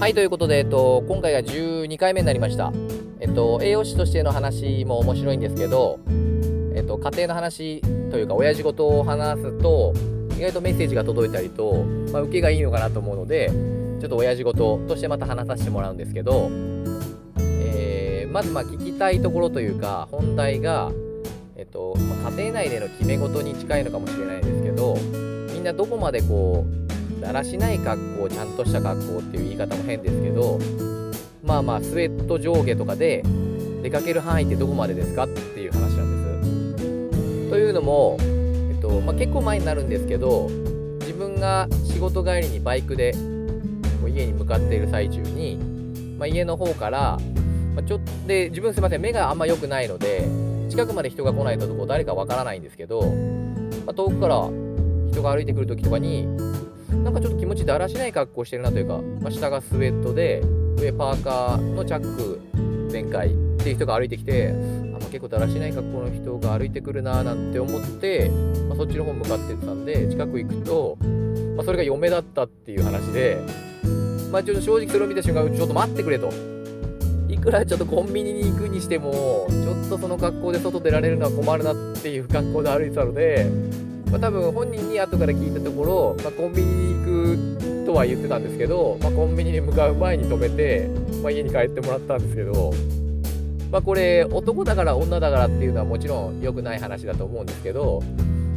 はい、ということで、えっと、今回が12回目になりました。えっと、栄養士としての話も面白いんですけど、えっと、家庭の話というか、親父事を話すと、意外とメッセージが届いたりと、まあ、受けがいいのかなと思うので、ちょっと親父事としてまた話させてもらうんですけど、えー、まずま聞きたいところというか、本題が、えっと、まあ、家庭内での決め事に近いのかもしれないんですけど、みんなどこまでこう、だらしない格好ちゃんとした格好っていう言い方も変ですけどまあまあスウェット上下とかで出かける範囲ってどこまでですかっていう話なんです。というのも、えっとまあ、結構前になるんですけど自分が仕事帰りにバイクで家に向かっている最中に、まあ、家の方から、まあ、ちょっとで自分すいません目があんま良くないので近くまで人が来ないとこ誰かわからないんですけど、まあ、遠くから人が歩いてくる時とかになんかちょっと気持ちだらしない格好してるなというか、まあ、下がスウェットで上パーカーのチャック全開っていう人が歩いてきてあ、ま、結構だらしない格好の人が歩いてくるななんて思って、まあ、そっちの方向かってったんで近く行くと、まあ、それが嫁だったっていう話で、まあ、ちょっと正直それを見た瞬間ちょっと待ってくれと。いくらちょっとコンビニに行くにしてもちょっとその格好で外出られるのは困るなっていう格好で歩いてたのでまあ、多分本人に後から聞いたところ、まあ、コンビニとは言ってたんですけど、まあ、コンビニに向かう前に止めて、まあ、家に帰ってもらったんですけど、まあ、これ男だから女だからっていうのはもちろん良くない話だと思うんですけど、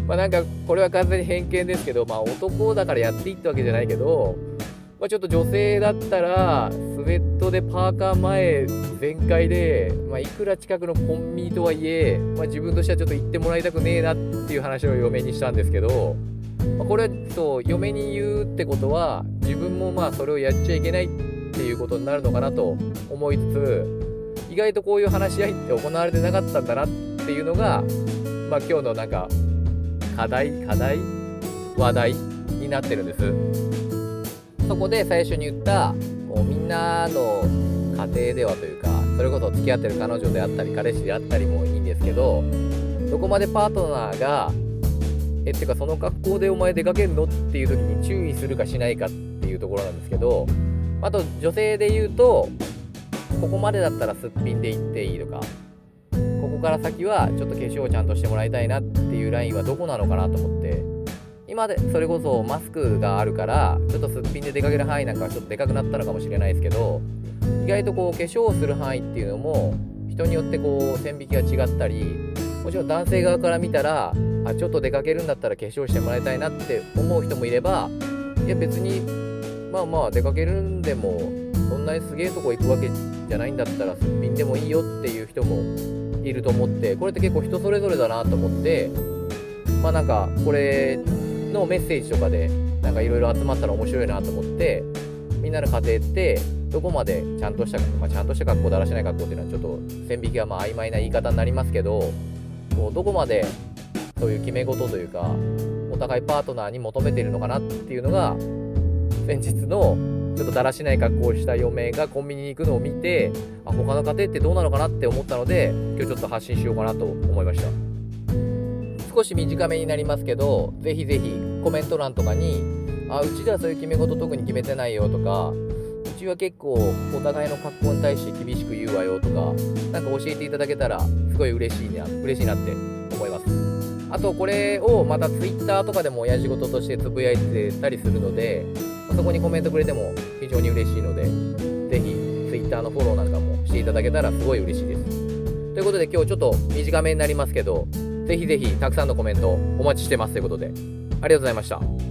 まあ、なんかこれは完全に偏見ですけど、まあ、男だからやっていいってわけじゃないけど、まあ、ちょっと女性だったら、スウェットでパーカー前全開で、まあ、いくら近くのコンビニとはいえ、まあ、自分としてはちょっと行ってもらいたくねえなっていう話を嫁にしたんですけど、ま、これは嫁に言うってことは自分もまあそれをやっちゃいけないっていうことになるのかなと思いつつ意外とこういう話し合いって行われてなかったんだなっていうのが、まあ、今日のなんか課題課題話題になってるんです。そこで最初に言ったこうみんなの家庭ではというかそれこそ付き合ってる彼女であったり彼氏であったりもいいんですけどどこまでパートナーがえってかその格好でお前出かけるの？っていう時に注意するかしないかっていうところなんですけどあと女性で言うとここまでだったらすっぴんで行っていいとかここから先はちょっと化粧をちゃんとしてもらいたいなっていうラインはどこなのかなと思って今でそれこそマスクがあるからちょっとすっぴんで出かける範囲なんかはちょっとでかくなったのかもしれないですけど意外とこう化粧をする範囲っていうのも人によってこう線引きが違ったりもちろん男性側から見たらあちょっと出かけるんだったら化粧してもらいたいなって思う人もいればいや別にまあまあ出かけるんでもそんなにすげえとこ行くわけじゃないんだったらすっぴんでもいいよっていう人もいると思ってこれって結構人それぞれだなと思ってまあなんかこれのメッセージとかでなんかいろいろ集まったら面白いなと思ってみんなの家庭ってどこまでちゃんとした、まあ、ちゃんとした格好だらしない格好っていうのはちょっと線引きがまあ曖昧な言い方になりますけどこうどこまでそういう決め事というかお互いパートナーに求めてるのかなっていうのが先日のちょっとだらしない格好をした嫁がコンビニに行くのを見てあ他の家庭ってどうなのかなって思ったので今日ちょっと発信しようかなと思いました。少し短めになりますけど、ぜひぜひコメント欄とかに、あ、うちではそういう決め事特に決めてないよとか、は結構お互いの格好に対して厳しく言うわよとか、なんか教えていただけたらすごい嬉しいな、嬉しいなって思います。あとこれをまた Twitter とかでも親父事としてつぶやいてたりするので、そこにコメントくれても非常に嬉しいので、ぜひ Twitter のフォローなんかもしていただけたらすごい嬉しいです。ということで今日ちょっと短めになりますけど、ぜひぜひたくさんのコメントお待ちしてますということで、ありがとうございました。